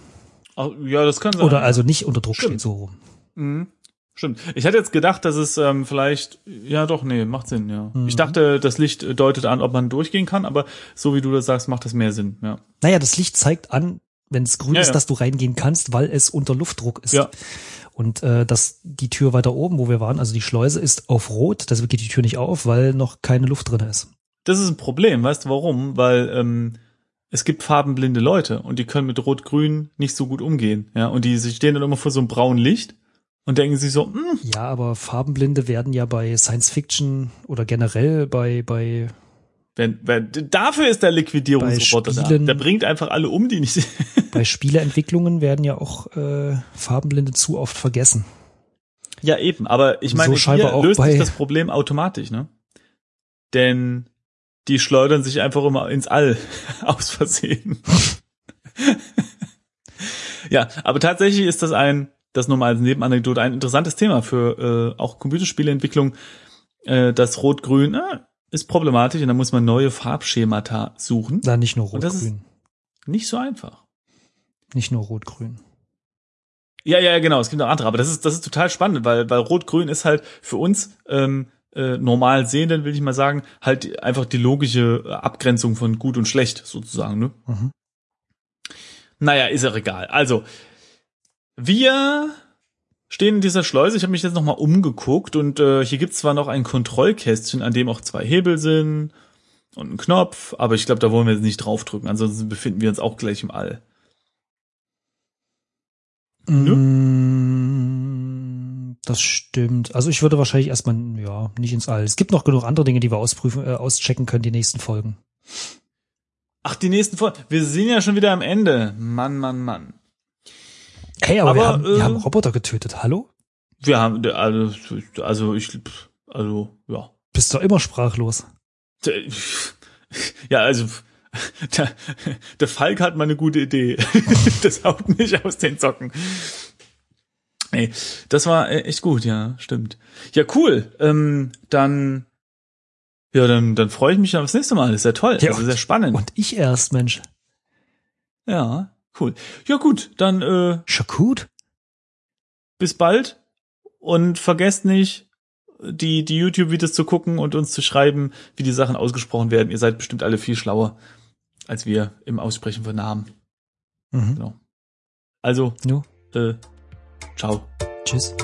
Ja, das kann sein. Oder also nicht unter Druck Stimmt. steht, so rum. Mhm. Stimmt. Ich hatte jetzt gedacht, dass es ähm, vielleicht, ja doch, nee, macht Sinn, ja. Mhm. Ich dachte, das Licht äh, deutet an, ob man durchgehen kann, aber so wie du das sagst, macht das mehr Sinn, ja. Naja, das Licht zeigt an, wenn es grün Ja, ist, ja. dass du reingehen kannst, weil es unter Luftdruck ist. Ja. Und äh, dass die Tür weiter oben, wo wir waren, also die Schleuse ist auf Rot, deshalb geht die Tür nicht auf, weil noch keine Luft drin ist. Das ist ein Problem, weißt du warum? Weil ähm, es gibt farbenblinde Leute und die können mit Rot-Grün nicht so gut umgehen. Ja, und die stehen dann immer vor so einem braunen Licht und denken sich so, hm, Ja, aber Farbenblinde werden ja bei Science Fiction oder generell bei bei wenn, wenn, dafür ist der Liquidierungsroboter da. Spielen- Der bringt einfach alle um, die nicht. *laughs* bei Spieleentwicklungen werden ja auch äh, Farbenblinde zu oft vergessen. ja, eben. Aber ich So meine, scheinbar hier löst sich das Problem automatisch, ne? Denn die schleudern sich einfach immer ins All *laughs* aus Versehen. ja, aber tatsächlich ist das ein, das nur mal als Nebenanekdote, ein interessantes Thema für äh, auch Computerspieleentwicklung. Äh, das Rot-Grün äh, ist problematisch und da muss man neue Farbschemata suchen. Na, nicht nur Rot-Grün. Nicht so einfach. Nicht nur Rot-Grün. Ja, ja, genau, es gibt noch andere, aber das ist, das ist total spannend, weil, weil Rot-Grün ist halt für uns ähm, äh, normal sehenden, will ich mal sagen, halt einfach die logische äh, Abgrenzung von gut und schlecht, sozusagen, ne? Mhm. Naja, ist ja egal. Also, wir stehen in dieser Schleuse. Ich habe mich jetzt nochmal umgeguckt und äh, hier gibt's zwar noch ein Kontrollkästchen, an dem auch zwei Hebel sind und ein Knopf, aber ich glaube, da wollen wir jetzt nicht draufdrücken, ansonsten befinden wir uns auch gleich im All. Mm, Das stimmt. Also ich würde wahrscheinlich erstmal, ja, nicht ins All. Es gibt noch genug andere Dinge, die wir ausprüfen, äh, auschecken können, die nächsten Folgen. Ach, die nächsten Folgen. Wir sind ja schon wieder am Ende. Mann, Mann, Mann. Hey, aber, wir, Aber, haben, äh, wir haben Roboter getötet. Hallo? Wir haben, also, also ich, also, ja. Bist doch immer sprachlos. *laughs* Ja, also, *laughs* der, der Falk hat mal eine gute Idee. *laughs* Das haut mich aus den Socken. Nee, das war äh, echt gut, ja, stimmt. Ja, cool. Ähm, dann, ja, dann, dann freue ich mich aufs nächste Mal. Das ist ja toll. Ja, also sehr spannend. Und ich erst, Mensch. Ja, cool. Ja, gut, dann äh, Schakut? bis bald und vergesst nicht, die, die YouTube-Videos zu gucken und uns zu schreiben, wie die Sachen ausgesprochen werden. Ihr seid bestimmt alle viel schlauer als wir im Aussprechen von Namen. Mhm. Genau. Also, Jo. äh, ciao. Tschüss.